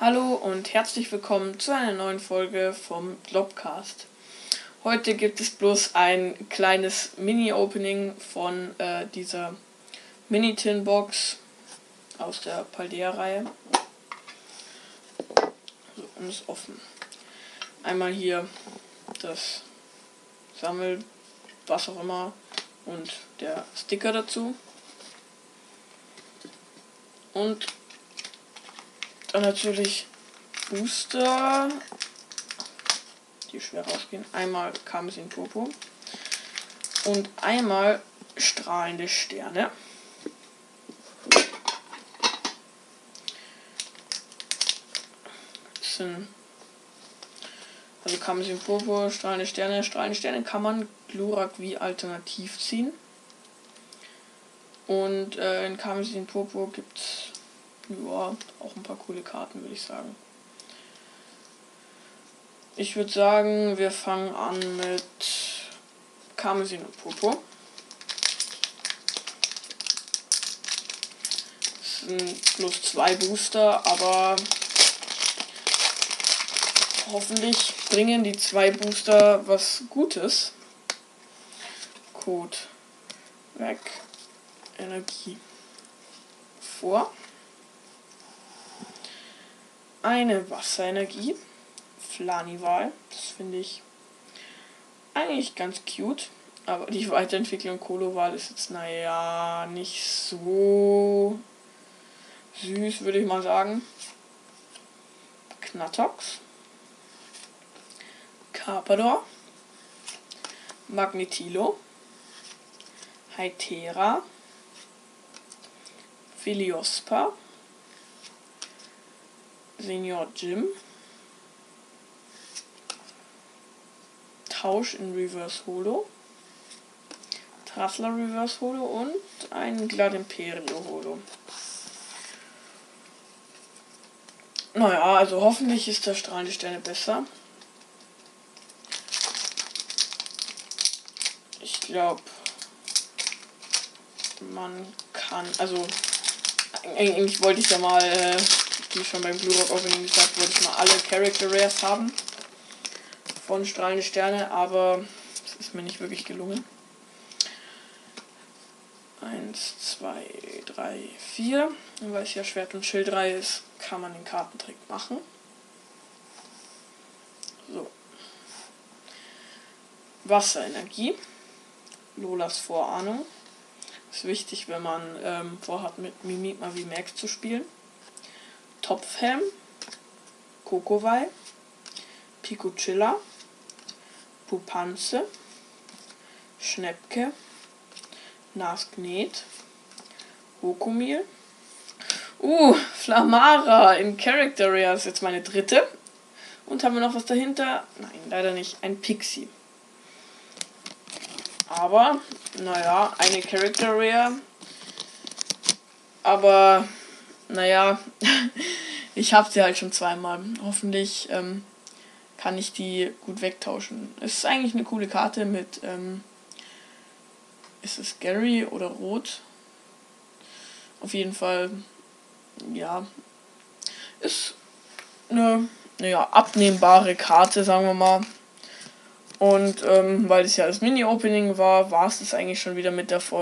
Hallo und herzlich willkommen zu einer neuen Folge vom Globcast. Heute gibt es bloß ein kleines Mini-Opening von äh, dieser Mini-Tin-Box aus der Paldea-Reihe. So, und ist offen. Einmal hier das Sammel, was auch immer und der Sticker dazu. Und dann natürlich Booster, die schwer rausgehen. Einmal Karmesin Purpur und einmal strahlende Sterne. Das sind also Karmesin Purpur, strahlende Sterne. Strahlende Sterne kann man Glurak wie alternativ ziehen. Und äh, in Karmesin Purpur gibt es ja, auch ein paar coole Karten, würde ich sagen. Ich würde sagen, wir fangen an mit Karmesin und Popo. Das sind plus zwei Booster, aber hoffentlich bringen die zwei Booster was Gutes. Code weg Energie vor eine Wasserenergie. Flanival. Das finde ich eigentlich ganz cute. Aber die Weiterentwicklung Koloval ist jetzt, naja, nicht so süß, würde ich mal sagen. Knatox. Carpador. Magnetilo. Hytera. Philiospa. Senior Jim. Tausch in Reverse Holo. Trassler Reverse Holo und ein Glad Imperio Holo. Naja, also hoffentlich ist der strahlende Sterne besser. Ich glaube, man kann, also eigentlich wollte ich ja mal äh, wie schon beim Blue Rock Opening gesagt, wollte ich mal alle Character Rares haben von Strahlende Sterne, aber es ist mir nicht wirklich gelungen. 1, 2, 3, 4. Und weil es ja Schwert und Schildreihe ist, kann man den Kartentrick machen. So. Wasserenergie. Lolas Vorahnung. Ist wichtig, wenn man ähm, vorhat, mit Mimikma wie Max zu spielen. Topfhelm, Kokowai, Picochilla, Pupanze, Schnepke, Nasknet, Hokomil. Uh, Flamara in Character Rare ist jetzt meine dritte. Und haben wir noch was dahinter? Nein, leider nicht. Ein Pixie. Aber, naja, eine Character Rare. Aber, naja, ich habe sie halt schon zweimal. Hoffentlich ähm, kann ich die gut wegtauschen. Es ist eigentlich eine coole Karte mit, ähm, ist es Gary oder Rot? Auf jeden Fall, ja, ist eine, naja, abnehmbare Karte, sagen wir mal. Und ähm, weil es ja das Mini-Opening war, war es das eigentlich schon wieder mit der Folge.